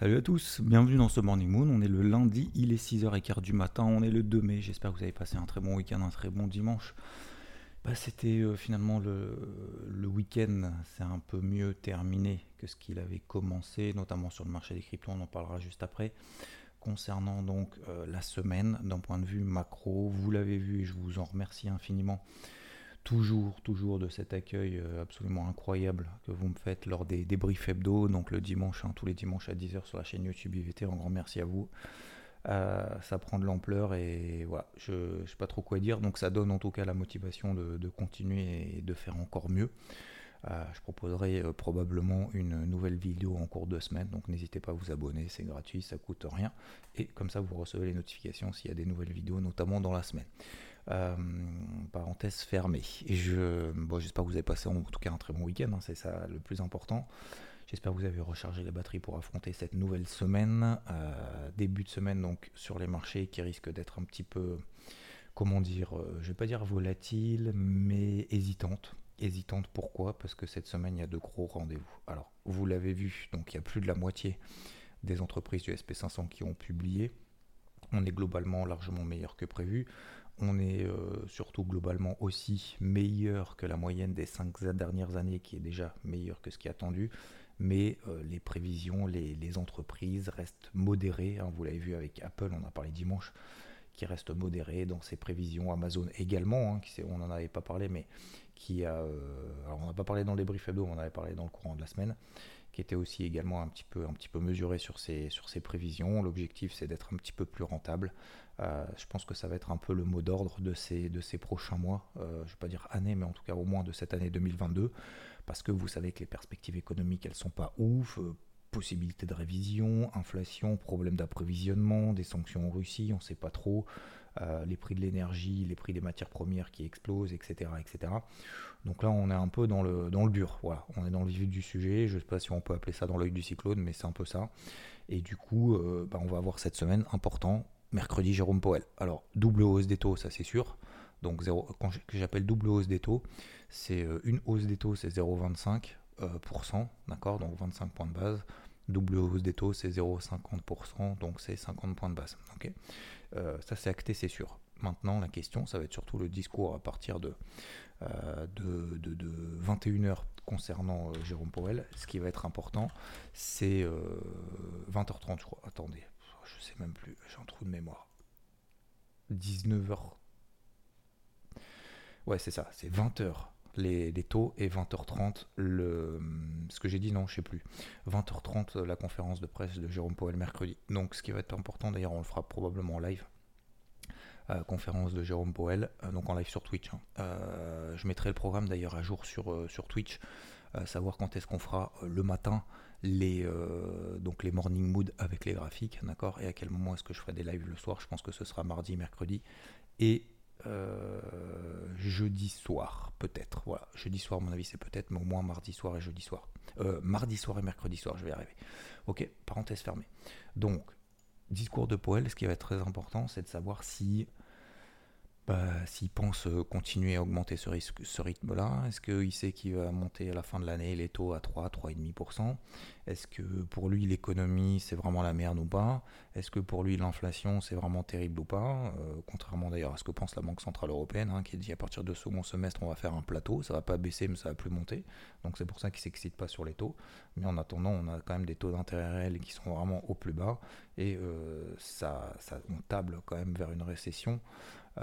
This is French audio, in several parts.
Salut à tous, bienvenue dans ce Morning Moon. On est le lundi, il est 6h15 du matin, on est le 2 mai. J'espère que vous avez passé un très bon week-end, un très bon dimanche. Bah, C'était euh, finalement le, week-end, c'est un peu mieux terminé que ce qu'il avait commencé, notamment sur le marché des cryptos, on en parlera juste après. Concernant donc euh, la semaine, d'un point de vue macro, vous l'avez vu et je vous en remercie infiniment. Toujours, toujours de cet accueil euh, absolument incroyable que vous me faites lors des débriefs hebdo, donc le dimanche, hein, tous les dimanches à 10h sur la chaîne YouTube IVT. Un grand merci à vous. Euh, ça prend de l'ampleur et voilà, je ne sais pas trop quoi dire. Donc ça donne en tout cas la motivation de, continuer et de faire encore mieux. Euh, je proposerai probablement une nouvelle vidéo en cours de semaine, donc n'hésitez pas à vous abonner, c'est gratuit, ça coûte rien. Et comme ça, vous recevez les notifications s'il y a des nouvelles vidéos, notamment dans la semaine. Euh, parenthèse fermée. Et je, bon, j'espère que vous avez passé en tout cas un très bon week-end, hein, c'est ça le plus important. J'espère que vous avez rechargé la batterie pour affronter cette nouvelle semaine. Euh, début de semaine donc sur les marchés qui risque d'être un petit peu, comment dire, euh, je vais pas dire volatile, mais hésitante. Hésitante pourquoi? Parce que cette semaine il y a de gros rendez-vous. Alors vous l'avez vu, donc il y a plus de la moitié des entreprises du SP500 qui ont publié. On est globalement largement meilleur que prévu. On est euh, surtout globalement aussi meilleur que la moyenne des 5 dernières années, qui est déjà meilleur que ce qui est attendu. Mais euh, les prévisions, les, les, entreprises restent modérées. Hein. vous l'avez vu avec Apple, on a parlé dimanche, qui reste modéré dans ses prévisions. Amazon également, hein, qui, on n'en avait pas parlé, mais qui a. Euh, alors on n'a pas parlé dans les briefs hebdo, on en avait parlé dans le courant de la semaine qui était aussi également un petit peu, un petit peu mesuré sur ses, sur prévisions. L'objectif, c'est d'être un petit peu plus rentable. Euh, je pense que ça va être un peu le mot d'ordre de ces, de ces prochains mois, euh, je ne vais pas dire année, mais en tout cas au moins de cette année 2022, parce que vous savez que les perspectives économiques, elles sont pas ouf. Euh, possibilité de révision, inflation, problème d'approvisionnement, des sanctions en Russie, on ne sait pas trop. Euh, les prix de l'énergie, les prix des matières premières qui explosent, etc., etc. Donc là, on est un peu dans le, dans le dur. Voilà, on est dans le vif du sujet. Je ne sais pas si on peut appeler ça dans l'œil du cyclone, mais c'est un peu ça. Et du coup, euh, bah, on va avoir cette semaine important. Mercredi, Jérôme Powell. Alors, double hausse des taux, ça c'est sûr. Donc, zéro, quand j'appelle double hausse des taux, c'est euh, une hausse des taux, c'est 0,25%, d'accord? Donc 25 points de base. Double hausse des taux, c'est 0,50%, donc c'est 50 points de base. ok? Euh, ça, c'est acté, c'est sûr. Maintenant, la question, ça va être surtout le discours à partir de, euh, de, 21h concernant euh, Jérôme Powell. Ce qui va être important, c'est 20h30, je crois. Attendez, je sais même plus, j'ai un trou de mémoire. 19h. Ouais, c'est ça, c'est 20h les, taux et 20h30 le ce que j'ai dit non je sais plus. 20h30 la conférence de presse de Jérôme Powell mercredi. Donc ce qui va être important d'ailleurs on le fera probablement en live. Euh, conférence de Jérôme Powell euh, donc en live sur Twitch hein. euh, je mettrai le programme d'ailleurs à jour sur, sur Twitch savoir quand est-ce qu'on fera le matin les donc les morning mood avec les graphiques d'accord et à quel moment est-ce que je ferai des lives le soir. Je pense que ce sera mardi mercredi et euh, jeudi soir, peut-être. Voilà, jeudi soir, mon avis, c'est peut-être, mais au moins mardi soir et jeudi soir. Euh, mardi soir et mercredi soir, je vais y arriver. Ok, parenthèse fermée. Donc, discours de Poel, ce qui va être très important, c'est de savoir si bah, s'il pense euh, continuer à augmenter ce, ce rythme-là, est-ce qu'il sait qu'il va monter à la fin de l'année les taux à 3, 3,5% Est-ce que pour lui l'économie c'est vraiment la merde ou pas? Est-ce que pour lui l'inflation c'est vraiment terrible ou pas? Euh, Contrairement d'ailleurs à ce que pense la Banque Centrale Européenne, hein, qui dit à partir de second semestre on va faire un plateau, ça va pas baisser mais ça va plus monter. Donc c'est pour ça qu'il s'excite pas sur les taux. Mais en attendant on a quand même des taux d'intérêt réels qui sont vraiment au plus bas et euh, ça, ça, on table quand même vers une récession.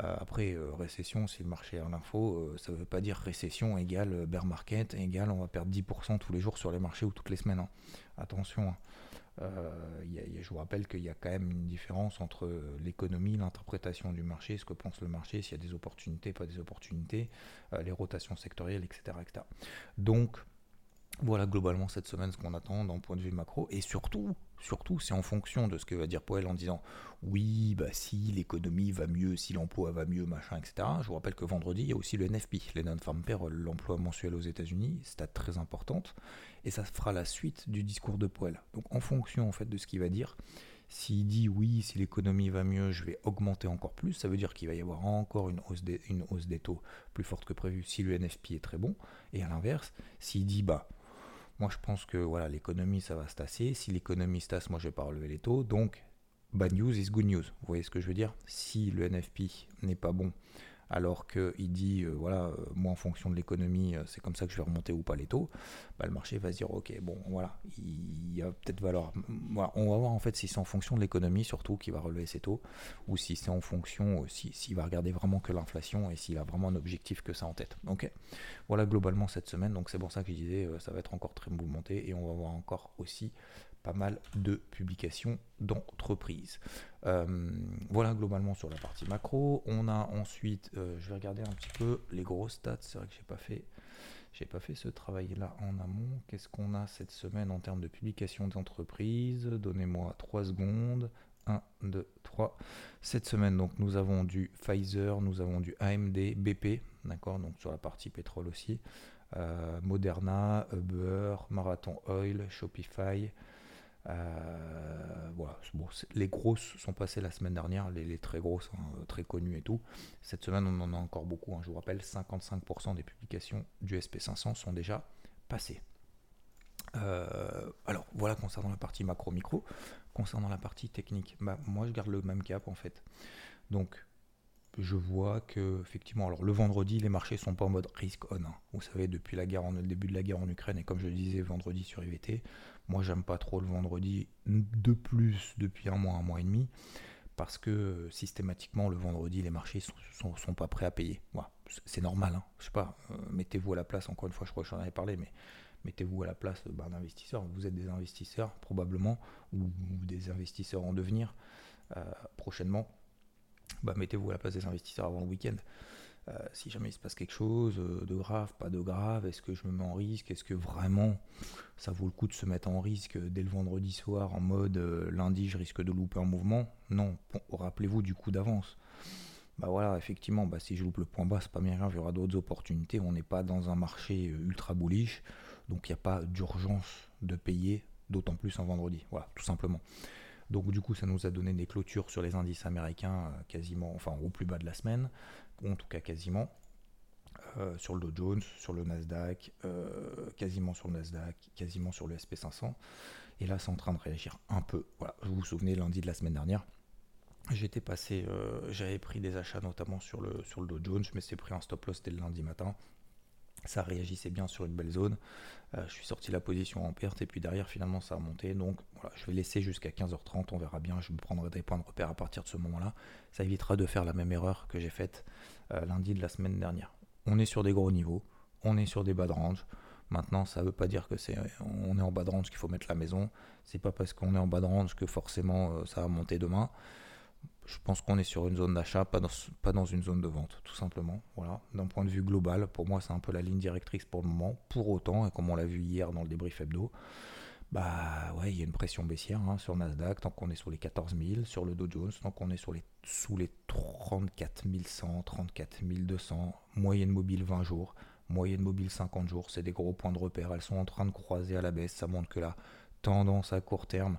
Euh, après, euh, récession, si le marché a l'info, euh, ça ne veut pas dire récession égale bear market, égale on va perdre 10% tous les jours sur les marchés ou toutes les semaines. Hein. Attention, hein. je vous rappelle qu'il y a quand même une différence entre l'économie, l'interprétation du marché, ce que pense le marché, s'il y a des opportunités, pas des opportunités, les rotations sectorielles, etc. etc. Donc, Voilà globalement cette semaine ce qu'on attend d'un point de vue macro. Et surtout, surtout c'est en fonction de ce que va dire Poel en disant oui, bah si l'économie va mieux, si l'emploi va mieux, machin, etc. Je vous rappelle que vendredi, il y a aussi le NFP, les Non-Farm Payroll, l'emploi mensuel aux États-Unis, stat très importante. Et ça fera la suite du discours de Poel. Donc en fonction en fait de ce qu'il va dire, s'il dit oui, si l'économie va mieux, je vais augmenter encore plus, ça veut dire qu'il va y avoir encore une hausse, des, une hausse des taux plus forte que prévu si le NFP est très bon. Et à l'inverse, s'il dit bah moi, je pense que voilà, l'économie, ça va se tasser. Si l'économie se tasse, moi, je vais pas relever les taux. Donc, bad news is good news. Vous voyez ce que je veux dire? Si le NFP n'est pas bon, alors qu'il dit, euh, voilà, euh, moi en fonction de l'économie, euh, c'est comme ça que je vais remonter ou pas les taux, bah, le marché va se dire, ok, bon, voilà, il y a peut-être valeur. On va voir en fait si c'est en fonction de l'économie surtout qui va relever ses taux, ou si c'est en fonction, s'il si, va regarder vraiment que l'inflation et s'il a vraiment un objectif que ça en tête. Ok, voilà globalement cette semaine, donc c'est pour ça que je disais, ça va être encore très mouvementé et on va voir encore aussi pas mal de publications d'entreprises. Euh, voilà globalement sur la partie macro. On a ensuite, euh, je vais regarder un petit peu les grosses stats. C'est vrai que j'ai pas fait, j'ai pas fait ce travail-là en amont. Qu'est-ce qu'on a cette semaine en termes de publications d'entreprises? Donnez-moi 3 secondes. 1, 2, 3. Cette semaine, donc, nous avons du Pfizer, nous avons du AMD, BP, d'accord, donc sur la partie pétrole aussi, euh, Moderna, Uber, Marathon Oil, Shopify, euh, voilà, les grosses sont passées la semaine dernière, les, très grosses, hein, très connues et tout. Cette semaine, on en a encore beaucoup. Hein. je vous rappelle, 55% des publications du SP500 sont déjà passées. Euh, alors voilà concernant la partie macro-micro. Concernant la partie technique, bah, moi je garde le même cap en fait. Donc je vois que effectivement, alors le vendredi, les marchés sont pas en mode risk on. Hein. Vous savez, depuis la guerre, en, le début de la guerre en Ukraine, et comme je le disais vendredi sur IVT, moi j'aime pas trop le vendredi de plus depuis un mois, un mois et demi, parce que systématiquement le vendredi, les marchés sont, sont, pas prêts à payer. C'est normal, hein. je sais pas, euh, mettez-vous à la place, encore une fois, je crois que j'en avais parlé, mais mettez-vous à la place d'investisseurs. Vous êtes des investisseurs probablement, ou, des investisseurs en devenir euh, prochainement bah, mettez-vous à la place des investisseurs avant le week-end. Euh, si jamais il se passe quelque chose euh, de grave, pas de grave, est-ce que je me mets en risque? Est-ce que vraiment ça vaut le coup de se mettre en risque dès le vendredi soir en mode euh, lundi je risque de louper un mouvement? Non, rappelez-vous du coup d'avance. Bah voilà, effectivement, bah si je loupe le point bas, c'est pas bien grave, il y aura d'autres opportunités. On n'est pas dans un marché ultra bullish, donc il n'y a pas d'urgence de payer, d'autant plus un vendredi. Voilà, tout simplement. Donc du coup, ça nous a donné des clôtures sur les indices américains euh, quasiment, enfin au plus bas de la semaine, ou en tout cas quasiment. Euh, sur le Dow Jones, sur le Nasdaq, euh, quasiment sur le Nasdaq, quasiment sur le SP500. Et là, c'est en train de réagir un peu. Voilà, vous vous souvenez, lundi de la semaine dernière, j'étais passé, j'avais pris des achats notamment sur le, sur le Dow Jones, mais c'est pris un stop loss dès le lundi matin ça réagissait bien sur une belle zone. Euh, je suis sorti la position en perte et puis derrière finalement ça a monté. Donc voilà, je vais laisser jusqu'à 15h30, on verra bien, je me prendrai des points de repère à partir de ce moment-là. Ça évitera de faire la même erreur que j'ai faite euh, lundi de la semaine dernière. On est sur des gros niveaux, on est sur des bas de range. Maintenant, ça ne veut pas dire que c'est on est en bas de range qu'il faut mettre la maison. C'est pas parce qu'on est en bas de range que forcément euh, ça va monter demain je pense qu'on est sur une zone d'achat, pas dans, une zone de vente, tout simplement. Voilà. D'un point de vue global, pour moi, c'est un peu la ligne directrice pour le moment. Pour autant, et comme on l'a vu hier dans le débrief hebdo, bah ouais, il y a une pression baissière hein, sur Nasdaq, tant qu'on est sur les 14 000, sur le Dow Jones, tant qu'on est sur les, sous les 34 100, 34 200, moyenne mobile 20 jours, moyenne mobile 50 jours, c'est des gros points de repère, elles sont en train de croiser à la baisse, ça montre que la tendance à court terme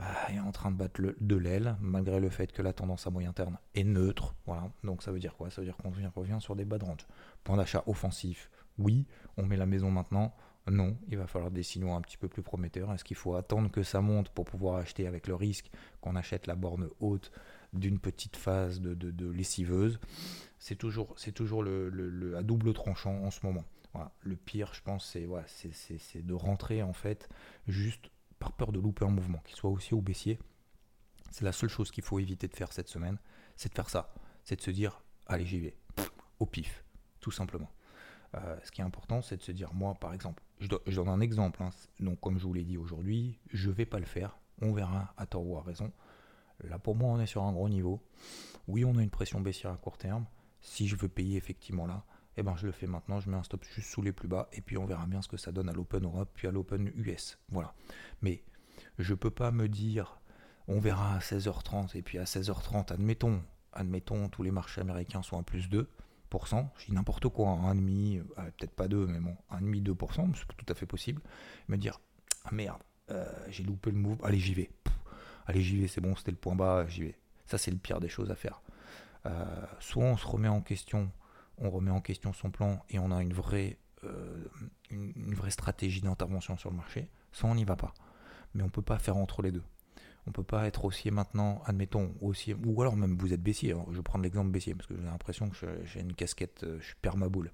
bah, est en train de battre de l'aile, malgré le fait que la tendance à moyen terme est neutre. Voilà. Donc ça veut dire quoi? Ça veut dire qu'on revient sur des bas de range. Point d'achat offensif, oui. On met la maison maintenant? Non. Il va falloir des signaux un petit peu plus prometteurs. Est-ce qu'il faut attendre que ça monte pour pouvoir acheter avec le risque qu'on achète la borne haute d'une petite phase de, lessiveuse? C'est toujours, c'est le, à double tranchant en ce moment. Voilà. Le pire, je pense, c'est voilà, de rentrer en fait juste par peur de louper un mouvement, qu'il soit aussi ou baissier. C'est la seule chose qu'il faut éviter de faire cette semaine, c'est de faire ça. C'est de se dire, allez, j'y vais, au pif, tout simplement. Euh, ce qui est important, c'est de se dire, moi, par exemple, je, donne un exemple. Hein. donc, comme je vous l'ai dit aujourd'hui, je vais pas le faire. On verra à tort ou à raison. Là, pour moi, on est sur un gros niveau. Oui, on a une pression baissière à court terme. Si je veux payer effectivement là, eh ben je le fais maintenant, je mets un stop juste sous les plus bas, et puis on verra bien ce que ça donne à l'Open Europe, puis à l'Open US. Voilà. Mais je peux pas me dire, on verra à 16h30, et puis à 16h30, admettons, admettons, tous les marchés américains sont à plus 2%, je dis n'importe quoi, 1,5, euh, peut-être pas 2, mais bon, 1,5-2%, c'est tout à fait possible, me dire, ah merde, euh, j'ai loupé le move, allez j'y vais, allez j'y vais, c'est bon, c'était le point bas, j'y vais. Ça c'est le pire des choses à faire. Euh, soit on se remet en question, on remet en question son plan et on a une vraie, une, vraie stratégie d'intervention sur le marché, soit on n'y va pas. Mais on ne peut pas faire entre les deux. On peut pas être haussier maintenant, admettons, haussier, ou alors même vous êtes baissier. Hein. Je vais prendre l'exemple baissier parce que j'ai l'impression que j'ai une casquette, euh, je suis permaboule.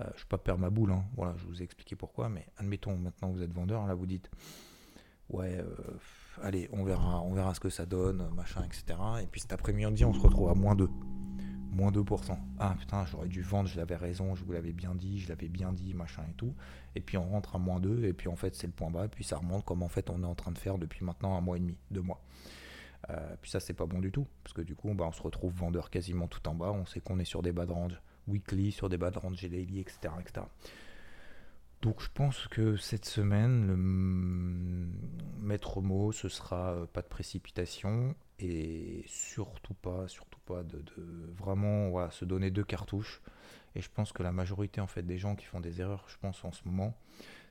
Euh, je suis pas permaboule, hein. voilà, je vous ai expliqué pourquoi, mais admettons maintenant vous êtes vendeur, là vous dites, ouais, euh, allez, on verra, on verra ce que ça donne, machin, etc. Et puis cet après-midi, on se retrouve à moins 2 moins 2%. Ah putain, j'aurais dû vendre, je l'avais raison, je vous l'avais bien dit, je l'avais bien dit, machin et tout. Et puis on rentre à moins 2, et puis en fait c'est le point bas, puis ça remonte comme en fait on est en train de faire depuis maintenant un mois et demi, deux mois. Euh, puis ça c'est pas bon du tout, parce que du coup bah, on se retrouve vendeur quasiment tout en bas, on sait qu'on est sur des bas de range weekly, sur des bas de range daily, etc., etc. Donc je pense que cette semaine, le maître mot, ce sera euh, pas de précipitation et surtout pas, surtout pas de, vraiment se donner deux cartouches. Et je pense que la majorité en fait des gens qui font des erreurs, je pense en ce moment,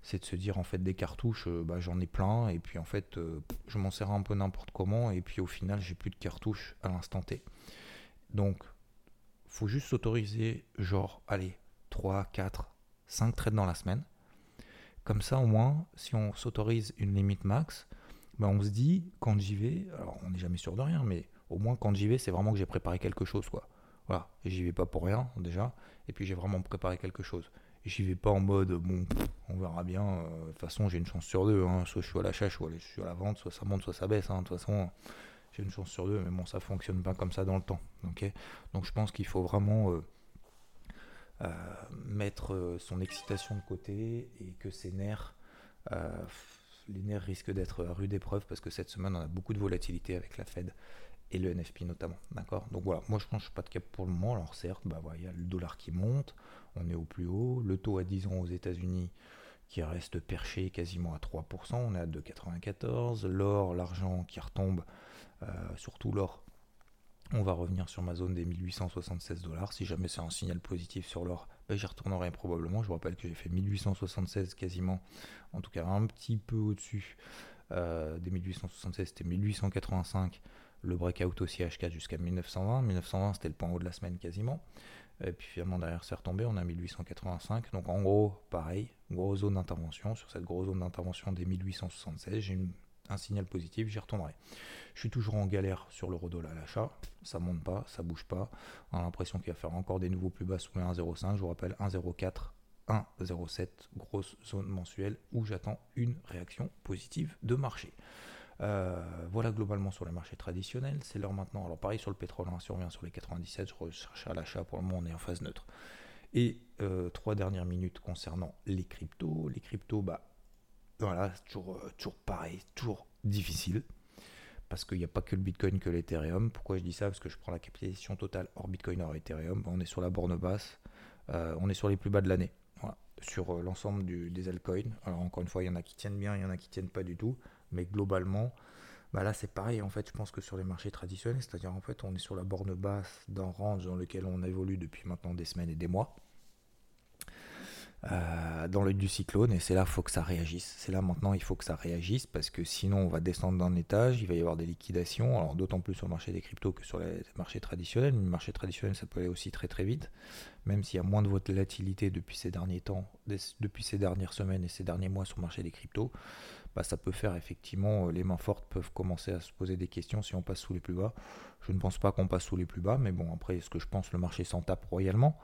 c'est de se dire en fait des cartouches, euh, bah, j'en ai plein et puis en fait euh, je m'en sers un peu n'importe comment et puis au final j'ai plus de cartouches à l'instant T. Donc faut juste s'autoriser genre allez 3, 4, 5 trades dans la semaine comme ça, au moins, si on s'autorise une limite max, ben on se dit, quand j'y vais, alors on n'est jamais sûr de rien, mais au moins quand j'y vais, c'est vraiment que j'ai préparé quelque chose, quoi. Voilà, j'y vais pas pour rien, déjà, et puis j'ai vraiment préparé quelque chose. J'y vais pas en mode, bon, on verra bien, euh, de toute façon, j'ai une chance sur deux, hein. soit je suis à l'achat, soit je suis à la vente, soit ça monte, soit ça baisse, hein. de toute façon, j'ai une chance sur deux, mais bon, ça fonctionne pas comme ça dans le temps, Donc je pense qu'il faut vraiment... Euh, euh, mettre son excitation de côté et que ses nerfs, les nerfs risquent d'être à rude épreuve parce que cette semaine on a beaucoup de volatilité avec la Fed et le NFP notamment. D'accord? Donc voilà, moi je pense pas de cap pour le moment. Alors certes, bah, il y a le dollar qui monte, on est au plus haut, le taux à 10 ans aux États-Unis qui reste perché quasiment à 3%, on est à 2,94, l'or, l'argent qui retombe, surtout l'or on va revenir sur ma zone des 1876 dollars. Si jamais c'est un signal positif sur l'or, ben j'y retournerai probablement. Je vous rappelle que j'ai fait 1876 quasiment, en tout cas un petit peu au-dessus euh, des 1876, c'était 1885. Le breakout aussi H4 jusqu'à 1920. 1920 c'était le point haut de la semaine quasiment. Et puis finalement derrière c'est retombé, on a 1885. Donc en gros, pareil, grosse zone d'intervention. Sur cette grosse zone d'intervention des 1876, j'ai un signal positif, j'y retournerai. Je suis toujours en galère sur l'euro-dollar à l'achat, ça monte pas, ça bouge pas. On a l'impression qu'il va faire encore des nouveaux plus bas sous les 1,05. Je vous rappelle 1,04, 1,07, grosse zone mensuelle où j'attends une réaction positive de marché. Euh, voilà globalement sur les marchés traditionnels. C'est l'heure maintenant. Alors pareil sur le pétrole, hein, on revient sur les 97, je recherche à l'achat. Pour le moment, on est en phase neutre. Et euh, trois dernières minutes concernant les cryptos. Les cryptos, bah, voilà, toujours, euh, toujours pareil, toujours difficile. Parce qu'il n'y a pas que le Bitcoin que l'Ethereum. Pourquoi je dis ça? Parce que je prends la capitalisation totale hors Bitcoin, hors Ethereum. On est sur la borne basse. On est sur les plus bas de l'année. Sur l'ensemble des altcoins. Alors encore une fois, il y en a qui tiennent bien, il y en a qui tiennent pas du tout. Mais globalement, bah là c'est pareil en fait. Je pense que sur les marchés traditionnels, c'est-à-dire en fait, on est sur la borne basse d'un range dans lequel on évolue depuis maintenant des semaines et des mois. Euh, dans l'œil du cyclone et c'est là qu'il faut que ça réagisse. C'est là maintenant il faut que ça réagisse parce que sinon on va descendre d'un étage, il va y avoir des liquidations, alors d'autant plus sur le marché des cryptos que sur les marchés traditionnels. Le marché traditionnel ça peut aller aussi très très vite, même s'il y a moins de volatilité depuis ces derniers temps, depuis ces dernières semaines et ces derniers mois sur le marché des cryptos. Bah, ça peut faire effectivement, euh, les mains fortes peuvent commencer à se poser des questions si on passe sous les plus bas. Je ne pense pas qu'on passe sous les plus bas, mais bon, après, ce que je pense, le marché s'en tape royalement?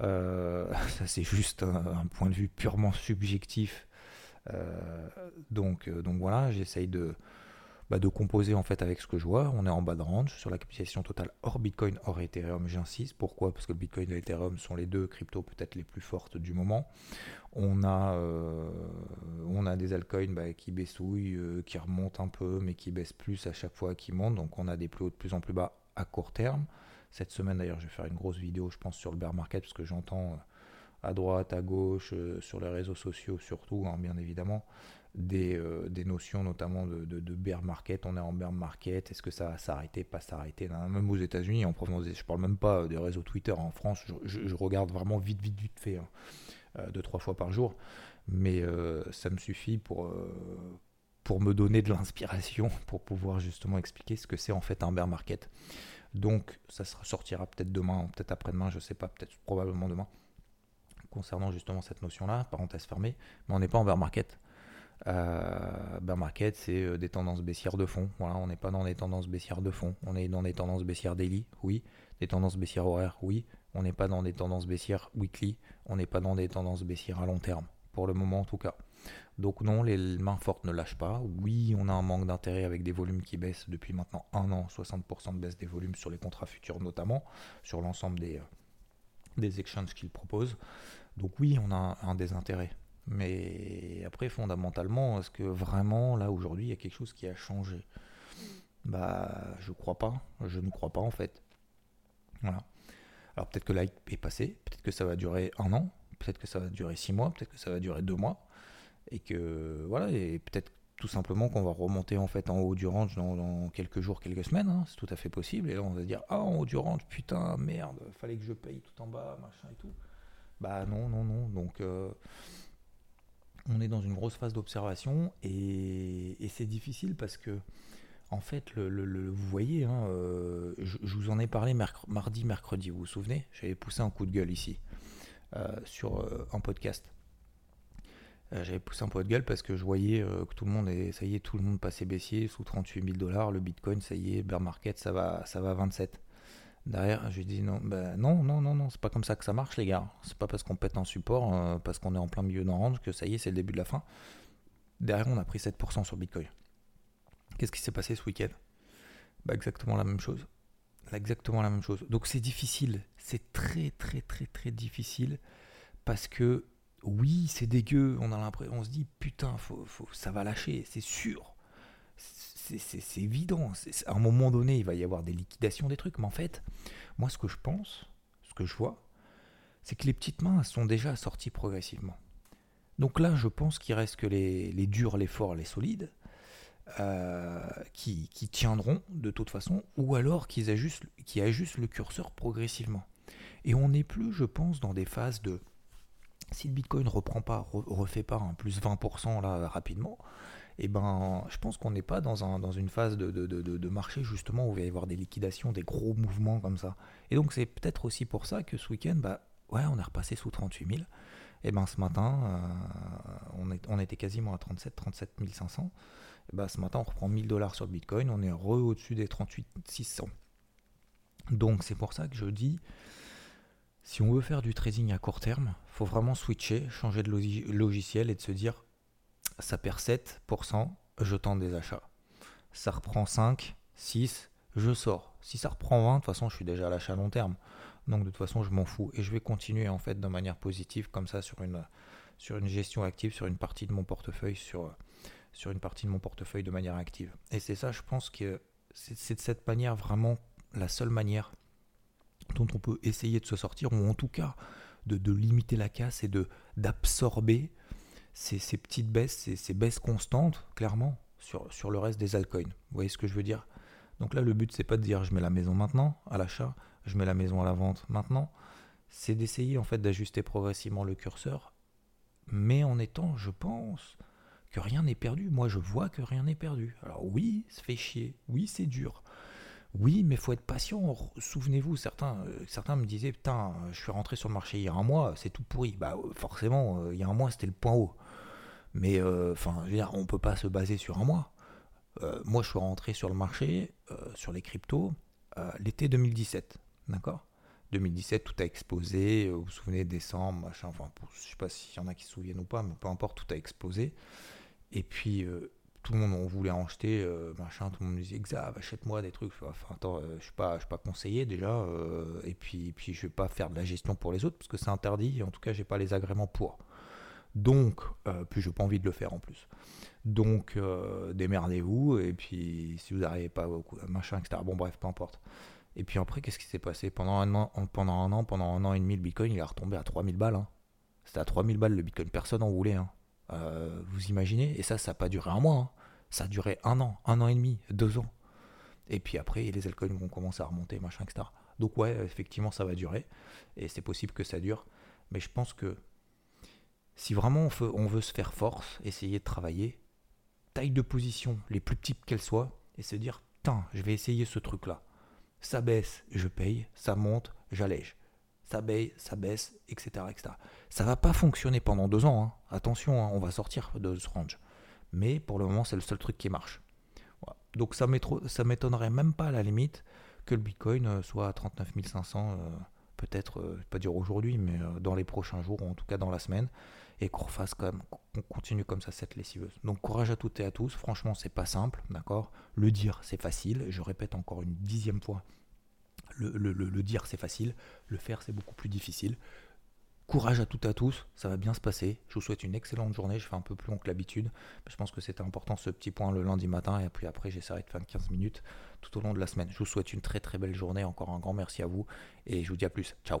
Euh, ça, c'est juste un, point de vue purement subjectif. Euh, donc, donc voilà, j'essaye de, bah, de composer en fait avec ce que je vois. On est en bas de range sur la capitalisation totale hors Bitcoin, hors Ethereum, j'insiste. Pourquoi? Parce que le Bitcoin et l'Ethereum sont les deux cryptos peut-être les plus fortes du moment. On a, euh, on a des altcoins bah, qui baissouillent, euh, qui remontent un peu, mais qui baissent plus à chaque fois qu'ils montent. Donc on a des plus hauts de plus en plus bas à court terme. Cette semaine d'ailleurs, je vais faire une grosse vidéo, je pense, sur le bear market, parce que j'entends à droite, à gauche, sur les réseaux sociaux surtout, hein, bien évidemment, des, des, notions notamment de, bear market. On est en bear market, est-ce que ça va s'arrêter, pas s'arrêter Même aux États-Unis, en provenance, je parle même pas des réseaux Twitter en France, je, regarde vraiment vite, vite, vite fait, hein, deux, trois fois par jour, mais ça me suffit pour me donner de l'inspiration pour pouvoir justement expliquer ce que c'est en fait un bear market. Donc ça sortira peut-être demain, peut-être après-demain, je sais pas, peut-être probablement demain, concernant justement cette notion-là, parenthèse fermée, mais on n'est pas en bear market. Bear market, c'est euh, des tendances baissières de fond. On n'est pas dans des tendances baissières de fond. On est dans des tendances baissières daily, oui. Des tendances baissières horaires, oui. On n'est pas dans des tendances baissières weekly. On n'est pas dans des tendances baissières à long terme, pour le moment en tout cas. Donc non, les mains fortes ne lâchent pas. Oui, on a un manque d'intérêt avec des volumes qui baissent depuis maintenant un an, 60% de baisse des volumes sur les contrats futurs notamment, sur l'ensemble des, euh, des exchanges qu'ils proposent. Donc oui, on a un désintérêt. Mais après, fondamentalement, est-ce que vraiment, là, aujourd'hui, il y a quelque chose qui a changé? Bah, je crois pas. Je ne crois pas, en fait. Voilà. Alors peut-être que l'hype est passé, peut-être que ça va durer un an, peut-être que ça va durer six mois, peut-être que ça va durer deux mois et que voilà, et peut-être tout simplement qu'on va remonter en fait en haut du range dans, quelques jours, quelques semaines, hein, c'est tout à fait possible. Et là on va dire ah en haut du range, putain merde, fallait que je paye tout en bas, machin et tout. Bah non non non, donc euh, on est dans une grosse phase d'observation et, c'est difficile parce que en fait vous voyez, hein, euh, je, vous en ai parlé mardi, mercredi, vous vous souvenez, j'avais poussé un coup de gueule ici euh, sur un podcast. Euh, j'avais poussé un peu de gueule parce que je voyais que tout le monde est, ça y est, tout le monde passait baissier sous 38 000 dollars. Le Bitcoin, ça y est, bear market, ça va, ça va à 27. Derrière, je dis non, ben non, non, non, non, c'est pas comme ça que ça marche, les gars. C'est pas parce qu'on pète un support, euh, parce qu'on est en plein milieu d'un range, que ça y est, c'est le début de la fin. Derrière, on a pris 7% sur Bitcoin. Qu'est-ce qui s'est passé ce week-end? Bah, Exactement la même chose. Exactement la même chose. Donc c'est difficile. C'est très, très, très, très difficile parce que oui, c'est dégueu, on a l'impression, on se dit putain, faut, ça va lâcher, c'est sûr. C'est évident. À un moment donné, il va y avoir des liquidations des trucs, mais en fait, moi, ce que je pense, ce que je vois, c'est que les petites mains sont déjà sorties progressivement. Donc là, je pense qu'il reste que les, durs, les forts, les solides, euh, qui, tiendront de toute façon, ou alors qu'ils ajustent, qui ajustent le curseur progressivement. Et on n'est plus, je pense, dans des phases de si le Bitcoin ne reprend pas, refait pas un plus 20% là rapidement, eh ben, je pense qu'on n'est pas dans, un, dans une phase de, marché justement où il va y avoir des liquidations, des gros mouvements comme ça. Et donc c'est peut-être aussi pour ça que ce week-end, bah ouais, on est repassé sous 38 000. Et ben ce matin, euh, on, était quasiment à 37, 37 500. Et ben ce matin, on reprend 1000 dollars sur Bitcoin, on est re au-dessus des 38 600. Donc c'est pour ça que je dis, si on veut faire du trading à court terme, faut vraiment switcher, changer de logiciel et de se dire ça perd 7%, je tente des achats. Ça reprend 5, 6, je sors. Si ça reprend 20, de toute façon, je suis déjà à l'achat long terme. Donc de toute façon, je m'en fous et je vais continuer en fait de manière positive comme ça sur une sur une gestion active sur une partie de mon portefeuille sur sur une partie de mon portefeuille de manière active. Et c'est ça, je pense que c'est de cette manière vraiment la seule manière dont on peut essayer de se sortir, ou en tout cas de, limiter la casse et de d'absorber ces, petites baisses, ces, baisses constantes, clairement, sur, le reste des altcoins. Vous voyez ce que je veux dire? Donc là, le but, c'est pas de dire je mets la maison maintenant à l'achat, je mets la maison à la vente maintenant. C'est d'essayer en fait d'ajuster progressivement le curseur, mais en étant, je pense, que rien n'est perdu. Moi, je vois que rien n'est perdu. Alors oui, ça fait chier. Oui, c'est dur. Oui, mais faut être patient. Souvenez-vous, certains, euh, certains me disaient Putain, je suis rentré sur le marché il y a un mois, c'est tout pourri. Bah, forcément, euh, il y a un mois, c'était le point haut. Mais enfin, je veux dire, on peut pas se baser sur un mois. moi, je suis rentré sur le marché, sur les cryptos, l'été 2017. D'accord? 2017, tout a explosé. Vous vous souvenez, décembre, machin. Enfin, je sais pas s'il y en a qui se souviennent ou pas, mais peu importe, tout a explosé. Et puis, tout le monde on voulait en acheter, euh, machin, tout le monde me disait Xav, achète-moi des trucs. Enfin, attends, euh, je suis pas, je suis pas conseillé déjà, euh, et puis, puis je vais pas faire de la gestion pour les autres parce que c'est interdit. En tout cas, j'ai pas les agréments pour. Donc, puis j'ai pas envie de le faire en plus. Donc, démerdez-vous, et puis si vous n'arrivez pas au machin, etc. Bon, bref, peu importe. Et puis après, qu'est-ce qui s'est passé? Pendant un, an, pendant un an, pendant un an et demi, le Bitcoin, il est retombé à 3000 balles. Hein. C'était à 3000 balles le bitcoin, personne n'en voulait. Hein. Euh, vous imaginez? Et ça, ça n'a pas duré un mois. Hein. Ça a duré un an, un an et demi, deux ans. Et puis après, les altcoins vont commencer à remonter, machin, etc. Donc ouais, effectivement, ça va durer. Et c'est possible que ça dure. Mais je pense que si vraiment on veut, se faire force, essayer de travailler, taille de position, les plus petites qu'elles soient, et se dire, putain, je vais essayer ce truc-là. Ça baisse, je paye, ça monte, j'allège. Ça baisse, ça baisse, etc., etc. Ça va pas fonctionner pendant deux ans. Hein. Attention, hein, on va sortir de ce range. Mais pour le moment, c'est le seul truc qui marche. Donc ça m'étonnerait même pas à la limite que le Bitcoin euh, soit à 39 500, euh, peut-être, euh, pas dire aujourd'hui, mais dans les prochains jours, ou en tout cas dans la semaine, et qu'on qu'on continue comme ça cette lessiveuse. Donc courage à toutes et à tous, franchement c'est pas simple, d'accord? Le dire c'est facile, je répète encore une dixième fois, le, le dire c'est facile, le faire c'est beaucoup plus difficile. Courage à toutes et à tous, ça va bien se passer. Je vous souhaite une excellente journée. Je fais un peu plus long que l'habitude. Je pense que c'était important ce petit point le lundi matin. Et puis après, j'essaierai de faire 15 minutes tout au long de la semaine. Je vous souhaite une très très belle journée. Encore un grand merci à vous. Et je vous dis à plus. Ciao.